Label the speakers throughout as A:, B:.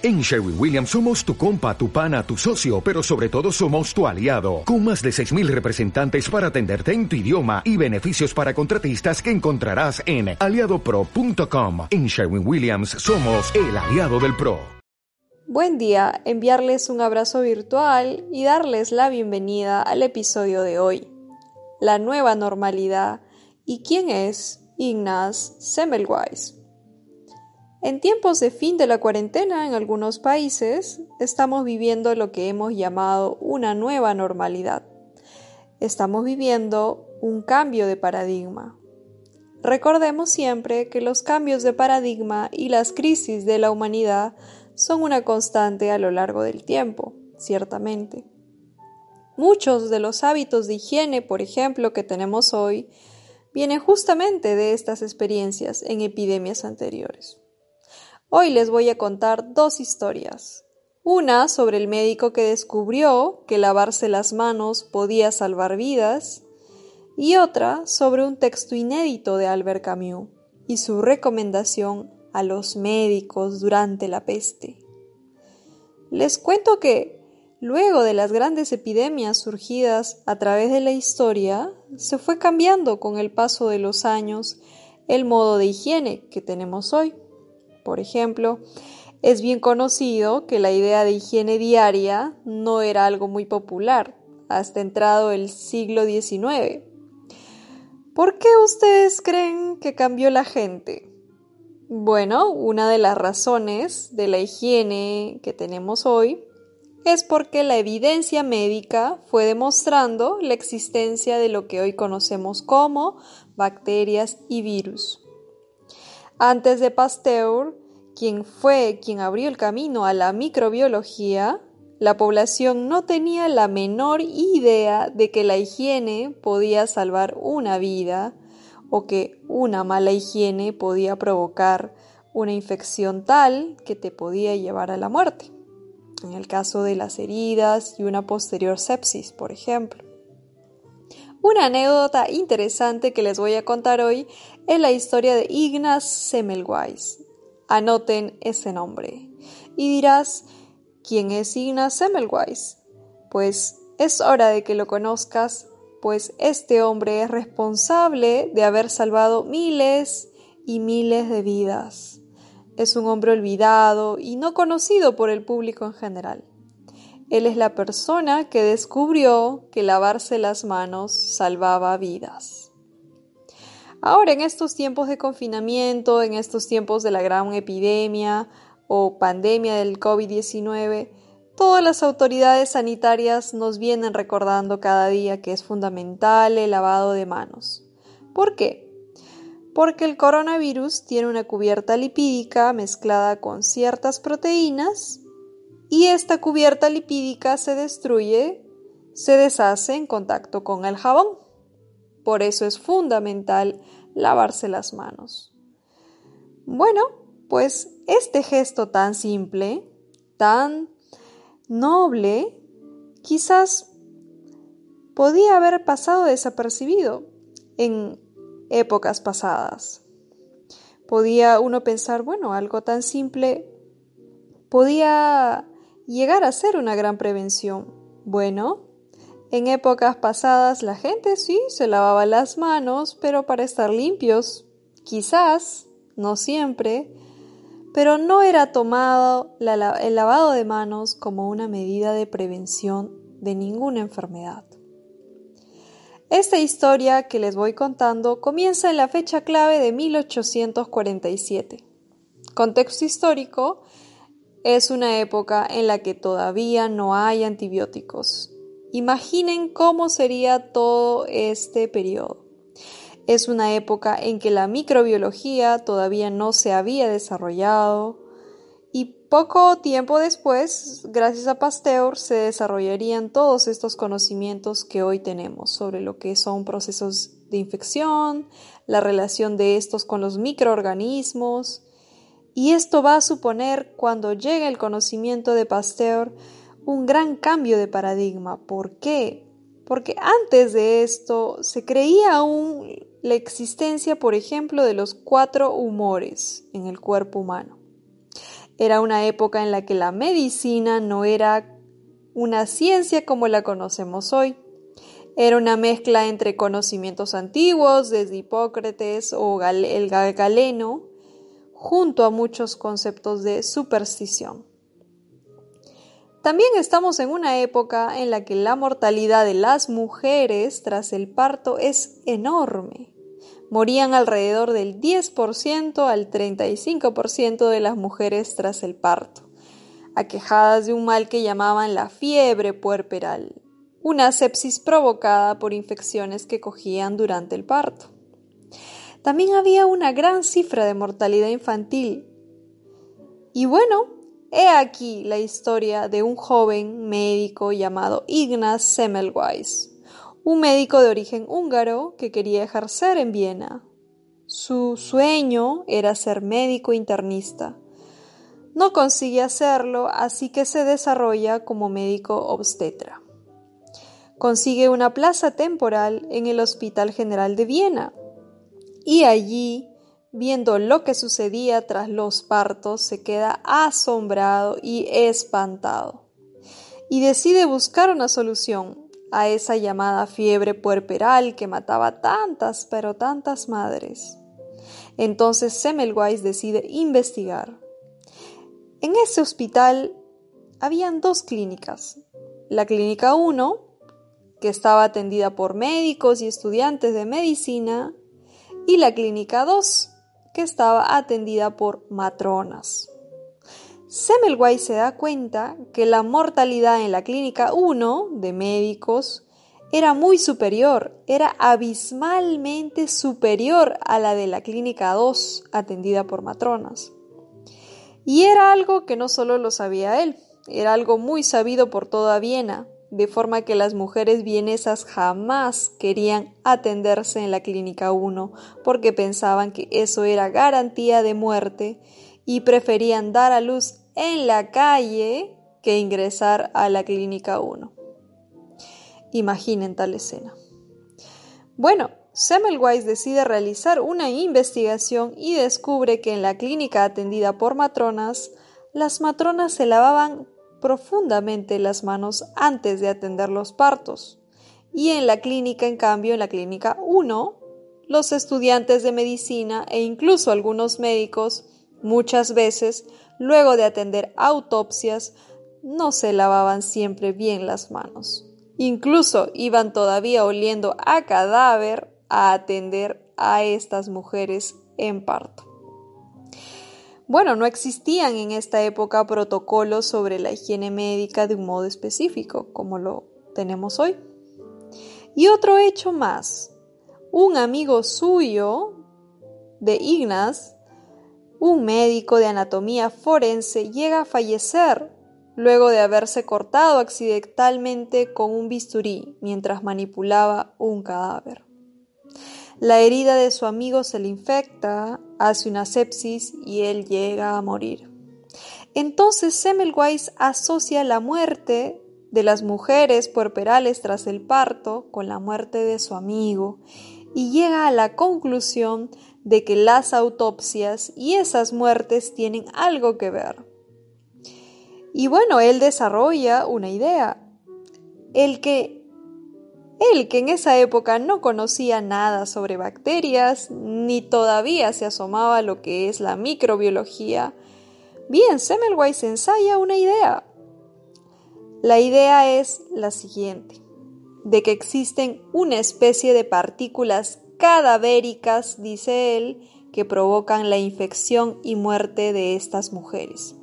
A: En Sherwin Williams somos tu compa, tu pana, tu socio, pero sobre todo somos tu aliado, con más de 6.000 representantes para atenderte en tu idioma y beneficios para contratistas que encontrarás en aliadopro.com. En Sherwin Williams somos el aliado del PRO.
B: Buen día, enviarles un abrazo virtual y darles la bienvenida al episodio de hoy. La nueva normalidad y quién es Ignaz Semmelweis. En tiempos de fin de la cuarentena en algunos países, estamos viviendo lo que hemos llamado una nueva normalidad. Estamos viviendo un cambio de paradigma. Recordemos siempre que los cambios de paradigma y las crisis de la humanidad son una constante a lo largo del tiempo, ciertamente. Muchos de los hábitos de higiene, por ejemplo, que tenemos hoy, vienen justamente de estas experiencias en epidemias anteriores. Hoy les voy a contar dos historias. Una sobre el médico que descubrió que lavarse las manos podía salvar vidas y otra sobre un texto inédito de Albert Camus y su recomendación a los médicos durante la peste. Les cuento que, luego de las grandes epidemias surgidas a través de la historia, se fue cambiando con el paso de los años el modo de higiene que tenemos hoy. Por ejemplo, es bien conocido que la idea de higiene diaria no era algo muy popular hasta entrado el siglo XIX. ¿Por qué ustedes creen que cambió la gente? Bueno, una de las razones de la higiene que tenemos hoy es porque la evidencia médica fue demostrando la existencia de lo que hoy conocemos como bacterias y virus. Antes de Pasteur, quien fue quien abrió el camino a la microbiología, la población no tenía la menor idea de que la higiene podía salvar una vida o que una mala higiene podía provocar una infección tal que te podía llevar a la muerte, en el caso de las heridas y una posterior sepsis, por ejemplo. Una anécdota interesante que les voy a contar hoy es la historia de Ignaz Semmelweis. Anoten ese nombre. Y dirás, ¿quién es Ignaz Semmelweis? Pues es hora de que lo conozcas, pues este hombre es responsable de haber salvado miles y miles de vidas. Es un hombre olvidado y no conocido por el público en general. Él es la persona que descubrió que lavarse las manos salvaba vidas. Ahora, en estos tiempos de confinamiento, en estos tiempos de la gran epidemia o pandemia del COVID-19, todas las autoridades sanitarias nos vienen recordando cada día que es fundamental el lavado de manos. ¿Por qué? Porque el coronavirus tiene una cubierta lipídica mezclada con ciertas proteínas y esta cubierta lipídica se destruye, se deshace en contacto con el jabón. Por eso es fundamental lavarse las manos. Bueno, pues este gesto tan simple, tan noble, quizás podía haber pasado desapercibido en épocas pasadas. Podía uno pensar, bueno, algo tan simple podía llegar a ser una gran prevención. Bueno, en épocas pasadas la gente sí se lavaba las manos, pero para estar limpios, quizás, no siempre, pero no era tomado el lavado de manos como una medida de prevención de ninguna enfermedad. Esta historia que les voy contando comienza en la fecha clave de 1847. Contexto histórico, es una época en la que todavía no hay antibióticos. Imaginen cómo sería todo este periodo. Es una época en que la microbiología todavía no se había desarrollado y poco tiempo después, gracias a Pasteur, se desarrollarían todos estos conocimientos que hoy tenemos sobre lo que son procesos de infección, la relación de estos con los microorganismos, y esto va a suponer, cuando llegue el conocimiento de Pasteur, un gran cambio de paradigma. ¿Por qué? Porque antes de esto se creía aún la existencia, por ejemplo, de los cuatro humores en el cuerpo humano. Era una época en la que la medicina no era una ciencia como la conocemos hoy. Era una mezcla entre conocimientos antiguos, desde Hipócrates o el Galeno, junto a muchos conceptos de superstición. También estamos en una época en la que la mortalidad de las mujeres tras el parto es enorme. Morían alrededor del 10% al 35% de las mujeres tras el parto, aquejadas de un mal que llamaban la fiebre puerperal, una sepsis provocada por infecciones que cogían durante el parto. También había una gran cifra de mortalidad infantil. Y bueno, he aquí la historia de un joven médico llamado Ignaz Semmelweis, un médico de origen húngaro que quería ejercer en Viena. Su sueño era ser médico internista. No consigue hacerlo, así que se desarrolla como médico obstetra. Consigue una plaza temporal en el Hospital General de Viena y allí, viendo lo que sucedía tras los partos, se queda asombrado y espantado y decide buscar una solución a esa llamada fiebre puerperal que mataba tantas, pero tantas madres. Entonces Semmelweis decide investigar. En ese hospital habían dos clínicas. La clínica 1, que estaba atendida por médicos y estudiantes de medicina, y la Clínica 2, que estaba atendida por matronas. Semmelweis se da cuenta que la mortalidad en la Clínica 1 de médicos era muy superior, era abismalmente superior a la de la Clínica 2 atendida por matronas. Y era algo que no solo lo sabía él, era algo muy sabido por toda Viena, de forma que las mujeres vienesas jamás querían atenderse en la Clínica 1 porque pensaban que eso era garantía de muerte y preferían dar a luz en la calle que ingresar a la Clínica 1. Imaginen tal escena. Bueno, Semmelweis decide realizar una investigación y descubre que en la clínica atendida por matronas, las matronas se lavaban profundamente las manos antes de atender los partos. Y en la clínica, en cambio, en la clínica 1, los estudiantes de medicina e incluso algunos médicos, muchas veces, luego de atender autopsias, no se lavaban siempre bien las manos. Incluso iban todavía oliendo a cadáver a atender a estas mujeres en parto. Bueno, no existían en esta época protocolos sobre la higiene médica de un modo específico, como lo tenemos hoy. Y otro hecho más, un amigo suyo de Ignaz, un médico de anatomía forense, llega a fallecer luego de haberse cortado accidentalmente con un bisturí mientras manipulaba un cadáver. La herida de su amigo se le infecta, hace una sepsis y él llega a morir. Entonces Semmelweis asocia la muerte de las mujeres puerperales tras el parto con la muerte de su amigo y llega a la conclusión de que las autopsias y esas muertes tienen algo que ver. Y bueno, él desarrolla una idea, el que él, que en esa época no conocía nada sobre bacterias, ni todavía se asomaba a lo que es la microbiología, bien, Semmelweis ensaya una idea. La idea es la siguiente, de que existen una especie de partículas cadavéricas, dice él, que provocan la infección y muerte de estas mujeres.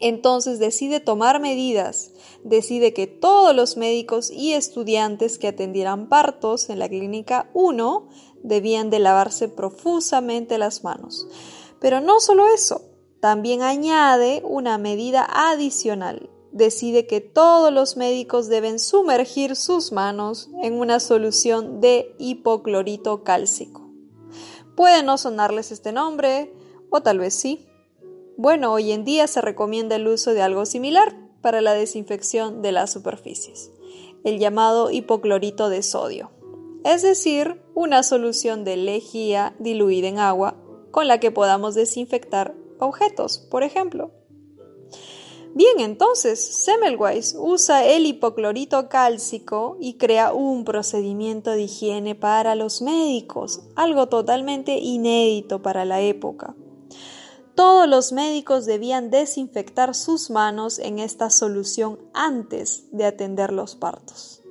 B: Entonces decide tomar medidas, decide que todos los médicos y estudiantes que atendieran partos en la clínica 1 debían de lavarse profusamente las manos. Pero no solo eso, también añade una medida adicional. Decide que todos los médicos deben sumergir sus manos en una solución de hipoclorito cálcico. Puede no sonarles este nombre, o tal vez sí, bueno, hoy en día se recomienda el uso de algo similar para la desinfección de las superficies, el llamado hipoclorito de sodio, es decir, una solución de lejía diluida en agua con la que podamos desinfectar objetos, por ejemplo. Bien, entonces Semmelweis usa el hipoclorito cálcico y crea un procedimiento de higiene para los médicos, algo totalmente inédito para la época. Todos los médicos debían desinfectar sus manos en esta solución antes de atender los partos.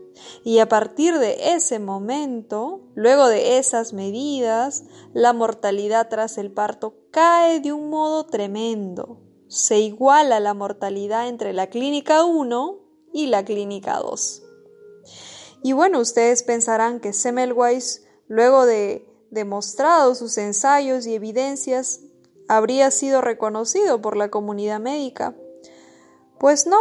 B: Y a partir de ese momento, luego de esas medidas, la mortalidad tras el parto cae de un modo tremendo. Se iguala la mortalidad entre la clínica 1 y la clínica 2. Y bueno, ustedes pensarán que Semmelweis, luego de demostrado sus ensayos y evidencias, habría sido reconocido por la comunidad médica. Pues no.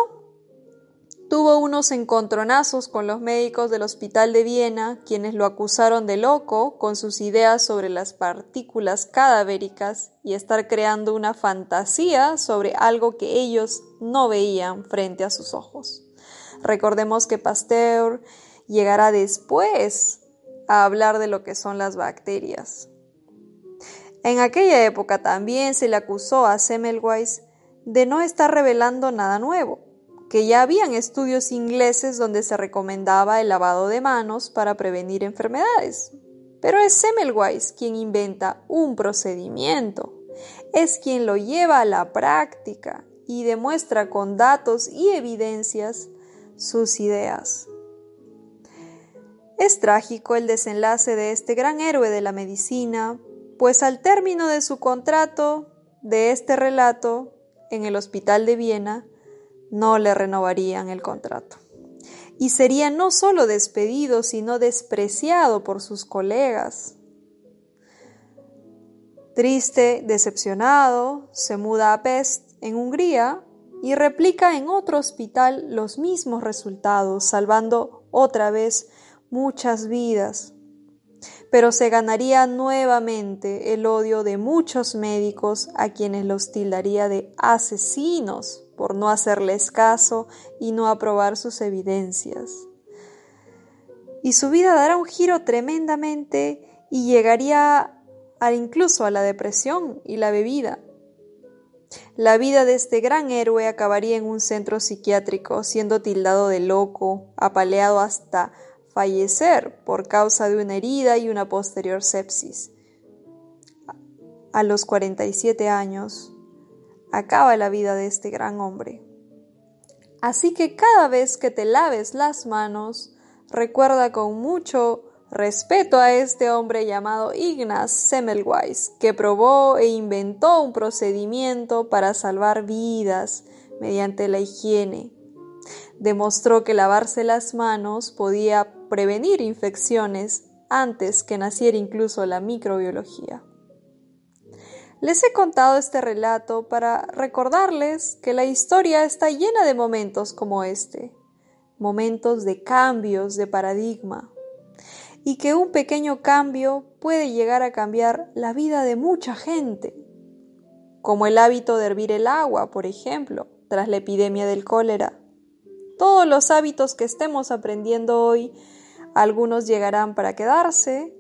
B: Tuvo unos encontronazos con los médicos del Hospital de Viena, quienes lo acusaron de loco con sus ideas sobre las partículas cadavéricas y estar creando una fantasía sobre algo que ellos no veían frente a sus ojos. Recordemos que Pasteur llegará después a hablar de lo que son las bacterias. En aquella época también se le acusó a Semmelweis de no estar revelando nada nuevo, que ya habían estudios ingleses donde se recomendaba el lavado de manos para prevenir enfermedades. Pero es Semmelweis quien inventa un procedimiento, es quien lo lleva a la práctica y demuestra con datos y evidencias sus ideas. Es trágico el desenlace de este gran héroe de la medicina, pues al término de su contrato de este relato en el Hospital de Viena, no le renovarían el contrato. Y sería no solo despedido, sino despreciado por sus colegas. Triste, decepcionado, se muda a Pest, en Hungría, y replica en otro hospital los mismos resultados, salvando otra vez muchas vidas pero se ganaría nuevamente el odio de muchos médicos a quienes los tildaría de asesinos por no hacerles caso y no aprobar sus evidencias. Y su vida dará un giro tremendamente y llegaría incluso a la depresión y la bebida. La vida de este gran héroe acabaría en un centro psiquiátrico, siendo tildado de loco, apaleado hasta fallecer por causa de una herida y una posterior sepsis. A los 47 años, acaba la vida de este gran hombre. Así que cada vez que te laves las manos, recuerda con mucho respeto a este hombre llamado Ignaz Semmelweis, que probó e inventó un procedimiento para salvar vidas mediante la higiene. Demostró que lavarse las manos podía prevenir infecciones antes que naciera incluso la microbiología. Les he contado este relato para recordarles que la historia está llena de momentos como este, momentos de cambios de paradigma, y que un pequeño cambio puede llegar a cambiar la vida de mucha gente, como el hábito de hervir el agua, por ejemplo, tras la epidemia del cólera. Todos los hábitos que estemos aprendiendo hoy algunos llegarán para quedarse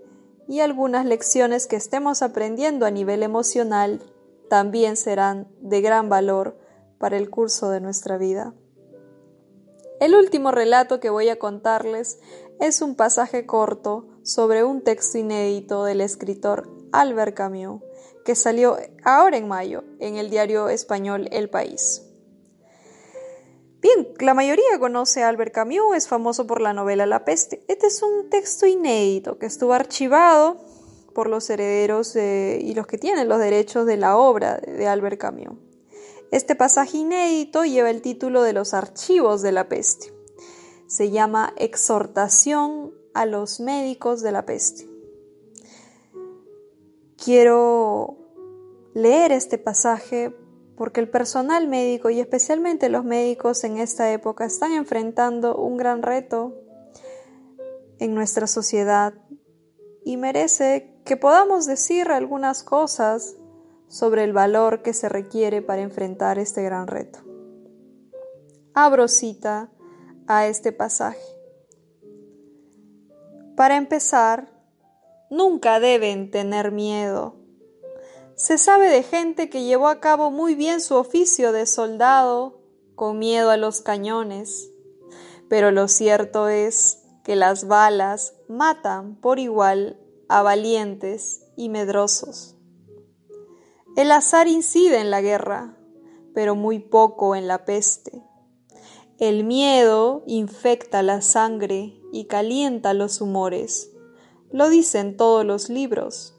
B: y algunas lecciones que estemos aprendiendo a nivel emocional también serán de gran valor para el curso de nuestra vida. El último relato que voy a contarles es un pasaje corto sobre un texto inédito del escritor Albert Camus, que salió ahora en mayo en el diario español El País. Bien, la mayoría conoce a Albert Camus, es famoso por la novela La peste. Este es un texto inédito que estuvo archivado por los herederos y los que tienen los derechos de la obra de Albert Camus. Este pasaje inédito lleva el título de los archivos de la peste. Se llama Exhortación a los médicos de la peste. Quiero leer este pasaje porque el personal médico y especialmente los médicos en esta época están enfrentando un gran reto en nuestra sociedad y merece que podamos decir algunas cosas sobre el valor que se requiere para enfrentar este gran reto. Abro cita a este pasaje. Para empezar, nunca deben tener miedo se sabe de gente que llevó a cabo muy bien su oficio de soldado con miedo a los cañones, pero lo cierto es que las balas matan por igual a valientes y medrosos. El azar incide en la guerra, pero muy poco en la peste. El miedo infecta la sangre y calienta los humores. Lo dicen todos los libros.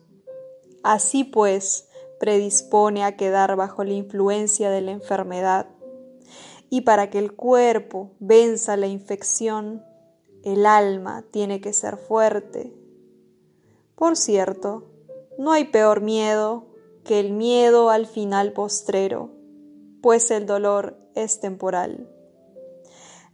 B: Así pues, predispone a quedar bajo la influencia de la enfermedad. Y para que el cuerpo venza la infección, el alma tiene que ser fuerte. Por cierto, no hay peor miedo que el miedo al final postrero, pues el dolor es temporal.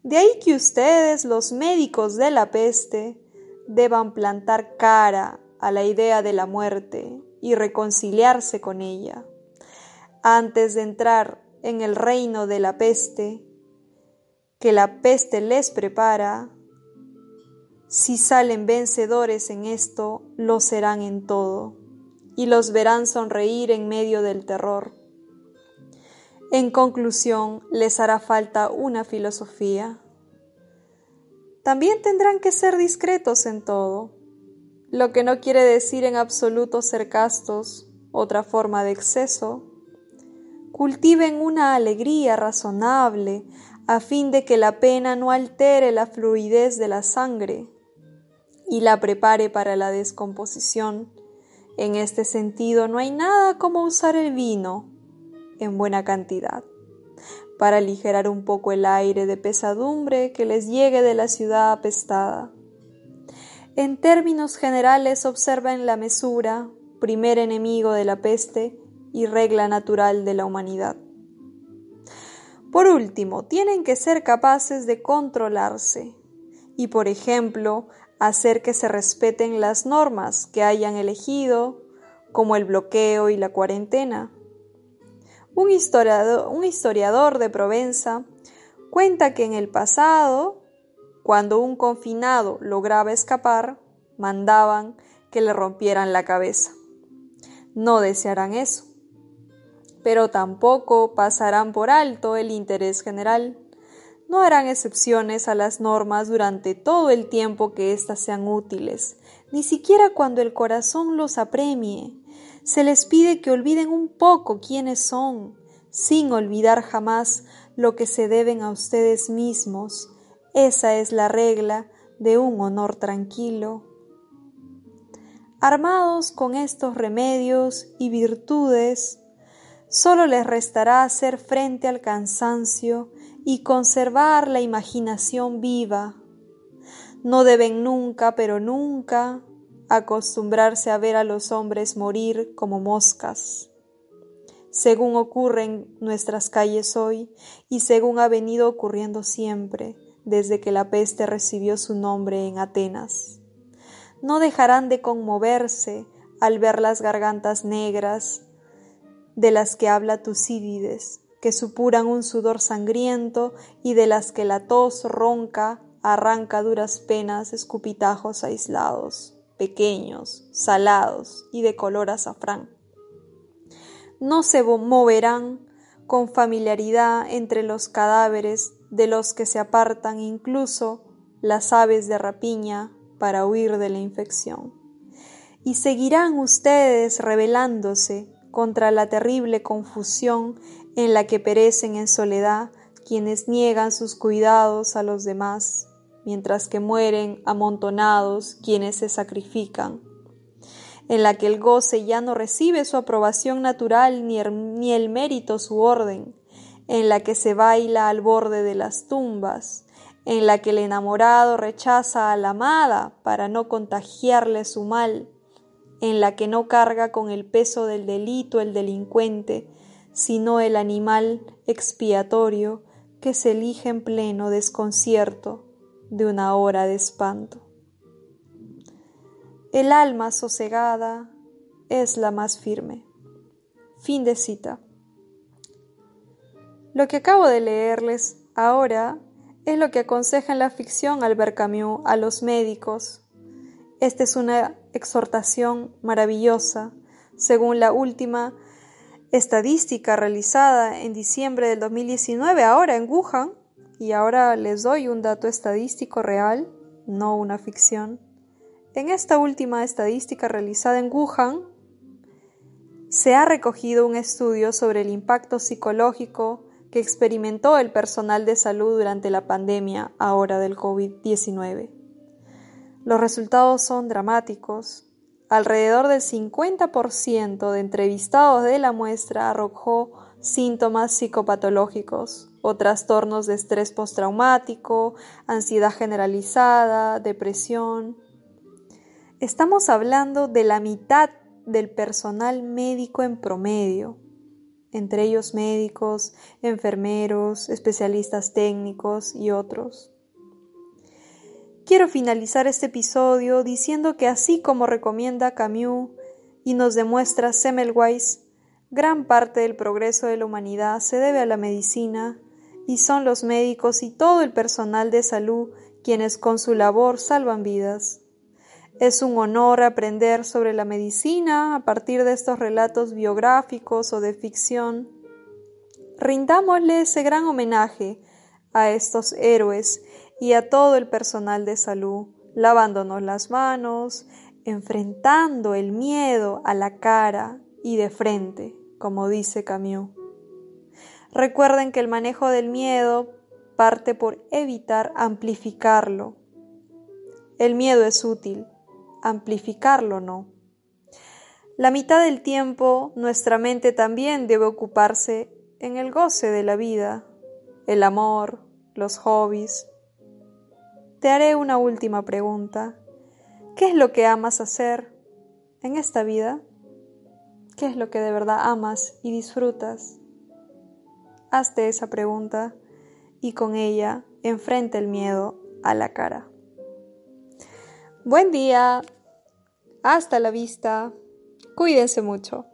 B: De ahí que ustedes, los médicos de la peste, deban plantar cara a la idea de la muerte y reconciliarse con ella. Antes de entrar en el reino de la peste, que la peste les prepara, si salen vencedores en esto, lo serán en todo y los verán sonreír en medio del terror. En conclusión, les hará falta una filosofía. También tendrán que ser discretos en todo, lo que no quiere decir en absoluto ser castos, otra forma de exceso. Cultiven una alegría razonable a fin de que la pena no altere la fluidez de la sangre y la prepare para la descomposición en este sentido, no hay nada como usar el vino en buena cantidad para aligerar un poco el aire de pesadumbre que les llegue de la ciudad apestada. En términos generales observen la mesura, primer enemigo de la peste y regla natural de la humanidad. Por último, tienen que ser capaces de controlarse y, por ejemplo, hacer que se respeten las normas que hayan elegido, como el bloqueo y la cuarentena. Un historiador, un historiador de Provenza cuenta que en el pasado, cuando un confinado lograba escapar, mandaban que le rompieran la cabeza. No desearán eso, pero tampoco pasarán por alto el interés general no harán excepciones a las normas durante todo el tiempo que éstas sean útiles, ni siquiera cuando el corazón los apremie. Se les pide que olviden un poco quiénes son, sin olvidar jamás lo que se deben a ustedes mismos. Esa es la regla de un honor tranquilo. Armados con estos remedios y virtudes, solo les restará hacer frente al cansancio y conservar la imaginación viva. No deben nunca, pero nunca, acostumbrarse a ver a los hombres morir como moscas. Según ocurre en nuestras calles hoy y según ha venido ocurriendo siempre desde que la peste recibió su nombre en Atenas. No dejarán de conmoverse al ver las gargantas negras de las que habla Tucídides, que supuran un sudor sangriento y de las que la tos ronca arranca duras penas escupitajos aislados, pequeños, salados y de color azafrán. No se moverán con familiaridad entre los cadáveres de los que se apartan incluso las aves de rapiña para huir de la infección. Y seguirán ustedes rebelándose contra la terrible confusión en la que perecen en soledad quienes niegan sus cuidados a los demás, mientras que mueren amontonados quienes se sacrifican, en la que el goce ya no recibe su aprobación natural ni el, ni el mérito su orden, en la que se baila al borde de las tumbas, en la que el enamorado rechaza a la amada para no contagiarle su mal, en la que no carga con el peso del delito el delincuente, sino el animal expiatorio que se elige en pleno desconcierto de una hora de espanto. El alma sosegada es la más firme. Fin de cita. Lo que acabo de leerles ahora es lo que aconseja en la ficción Albert Camus a los médicos. Esta es una exhortación maravillosa, según la última estadística realizada en diciembre del 2019, ahora en Wuhan, y ahora les doy un dato estadístico real, no una ficción. En esta última estadística realizada en Wuhan, se ha recogido un estudio sobre el impacto psicológico que experimentó el personal de salud durante la pandemia ahora del COVID-19. Los resultados son dramáticos. Alrededor del 50% de entrevistados de la muestra arrojó síntomas psicopatológicos o trastornos de estrés postraumático, ansiedad generalizada, depresión. Estamos hablando de la mitad del personal médico en promedio, entre ellos médicos, enfermeros, especialistas técnicos y otros. Quiero finalizar este episodio diciendo que así como recomienda Camus y nos demuestra Semmelweis, gran parte del progreso de la humanidad se debe a la medicina y son los médicos y todo el personal de salud quienes con su labor salvan vidas. Es un honor aprender sobre la medicina a partir de estos relatos biográficos o de ficción. Rindámosle ese gran homenaje a estos héroes y a todo el personal de salud, lavándonos las manos, enfrentando el miedo a la cara y de frente, como dice Camus. Recuerden que el manejo del miedo parte por evitar amplificarlo. El miedo es útil, amplificarlo no. La mitad del tiempo nuestra mente también debe ocuparse en el goce de la vida, el amor, los hobbies, te haré una última pregunta. ¿Qué es lo que amas hacer en esta vida? ¿Qué es lo que de verdad amas y disfrutas? Hazte esa pregunta y con ella enfrenta el miedo a la cara. Buen día. Hasta la vista. Cuídense mucho.